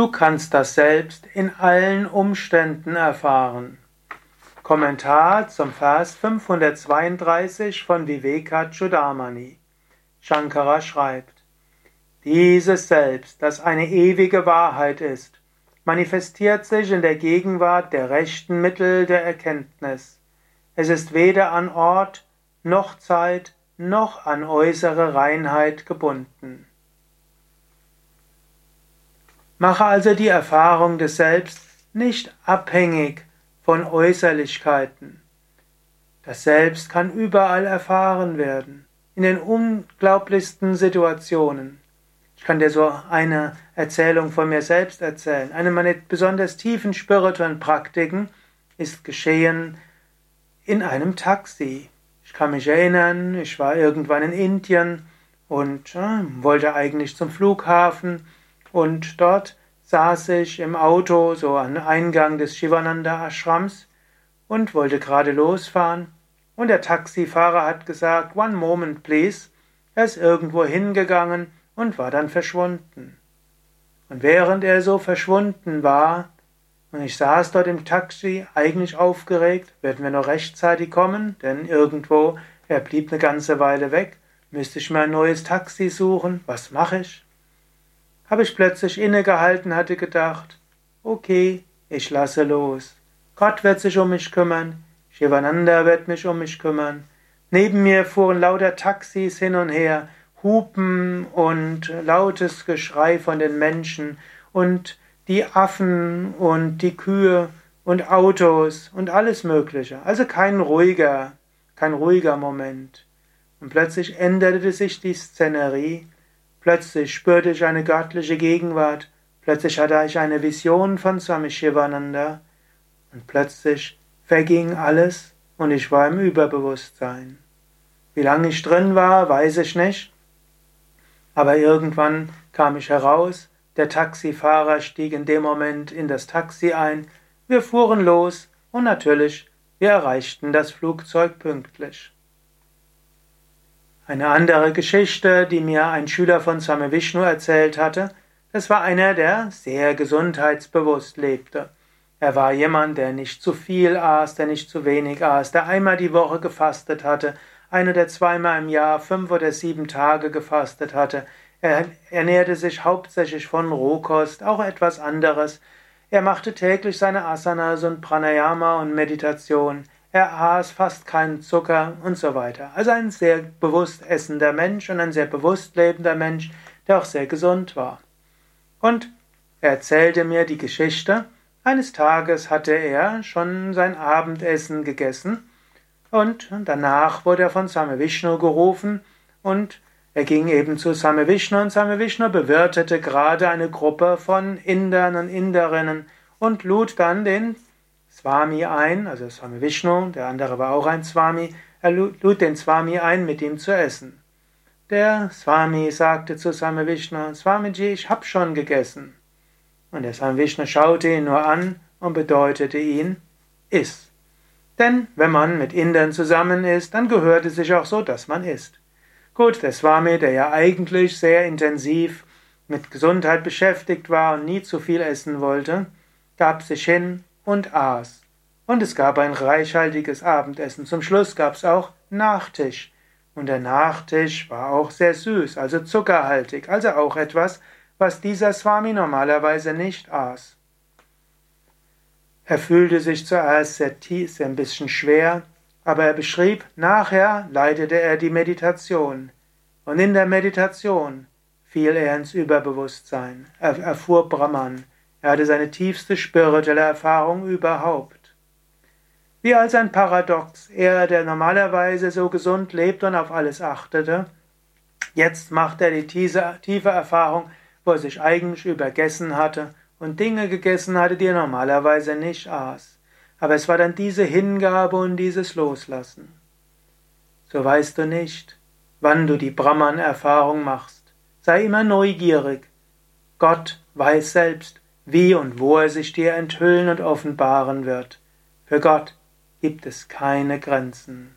Du kannst das selbst in allen Umständen erfahren. Kommentar zum Vers 532 von Vivekachudamani. Shankara schreibt, dieses Selbst, das eine ewige Wahrheit ist, manifestiert sich in der Gegenwart der rechten Mittel der Erkenntnis. Es ist weder an Ort noch Zeit noch an äußere Reinheit gebunden. Mache also die Erfahrung des Selbst nicht abhängig von Äußerlichkeiten. Das Selbst kann überall erfahren werden, in den unglaublichsten Situationen. Ich kann dir so eine Erzählung von mir selbst erzählen. Eine meiner besonders tiefen spirituellen Praktiken ist geschehen in einem Taxi. Ich kann mich erinnern, ich war irgendwann in Indien und äh, wollte eigentlich zum Flughafen und dort saß ich im Auto so am Eingang des Shivananda Ashrams und wollte gerade losfahren und der Taxifahrer hat gesagt, one moment please. Er ist irgendwo hingegangen und war dann verschwunden. Und während er so verschwunden war, und ich saß dort im Taxi, eigentlich aufgeregt, werden wir noch rechtzeitig kommen, denn irgendwo, er blieb eine ganze Weile weg, müsste ich mir ein neues Taxi suchen, was mache ich? Habe ich plötzlich innegehalten, hatte gedacht, okay, ich lasse los. Gott wird sich um mich kümmern, Shivananda wird mich um mich kümmern. Neben mir fuhren lauter Taxis hin und her, Hupen und lautes Geschrei von den Menschen und die Affen und die Kühe und Autos und alles Mögliche. Also kein ruhiger, kein ruhiger Moment. Und plötzlich änderte sich die Szenerie Plötzlich spürte ich eine göttliche Gegenwart, plötzlich hatte ich eine Vision von Swami Shivananda. Und plötzlich verging alles und ich war im Überbewusstsein. Wie lange ich drin war, weiß ich nicht, aber irgendwann kam ich heraus, der Taxifahrer stieg in dem Moment in das Taxi ein, wir fuhren los und natürlich, wir erreichten das Flugzeug pünktlich. Eine andere Geschichte, die mir ein Schüler von Swami Vishnu erzählt hatte, das war einer, der sehr gesundheitsbewusst lebte. Er war jemand, der nicht zu viel aß, der nicht zu wenig aß, der einmal die Woche gefastet hatte, ein oder zweimal im Jahr fünf oder sieben Tage gefastet hatte. Er ernährte sich hauptsächlich von Rohkost, auch etwas anderes. Er machte täglich seine Asanas und Pranayama und Meditation. Er aß fast keinen Zucker und so weiter. Also ein sehr bewusst essender Mensch und ein sehr bewusst lebender Mensch, der auch sehr gesund war. Und er erzählte mir die Geschichte, eines Tages hatte er schon sein Abendessen gegessen und danach wurde er von Same Vishnu gerufen und er ging eben zu Same Vishnu und Same Vishnu bewirtete gerade eine Gruppe von Indern und Inderinnen und lud dann den Swami ein, also Swami Vishnu, der andere war auch ein Swami, er lud den Swami ein, mit ihm zu essen. Der Swami sagte zu Swami Vishnu, Swamiji, ich hab schon gegessen. Und der Swami Vishnu schaute ihn nur an und bedeutete ihn, iss. Denn wenn man mit Indern zusammen ist, dann gehört es sich auch so, dass man isst. Gut, der Swami, der ja eigentlich sehr intensiv mit Gesundheit beschäftigt war und nie zu viel essen wollte, gab sich hin und aß. Und es gab ein reichhaltiges Abendessen. Zum Schluss gab es auch Nachtisch. Und der Nachtisch war auch sehr süß, also zuckerhaltig, also auch etwas, was dieser Swami normalerweise nicht aß. Er fühlte sich zuerst sehr tief, sehr ein bisschen schwer, aber er beschrieb, nachher leitete er die Meditation. Und in der Meditation fiel er ins Überbewusstsein. Er erfuhr Brahman. Er hatte seine tiefste spirituelle Erfahrung überhaupt. Wie als ein Paradox, er, der normalerweise so gesund lebt und auf alles achtete, jetzt macht er die tiefe Erfahrung, wo er sich eigentlich übergessen hatte und Dinge gegessen hatte, die er normalerweise nicht aß. Aber es war dann diese Hingabe und dieses Loslassen. So weißt du nicht, wann du die Brahman-Erfahrung machst. Sei immer neugierig. Gott weiß selbst, wie und wo er sich dir enthüllen und offenbaren wird. Für Gott gibt es keine Grenzen.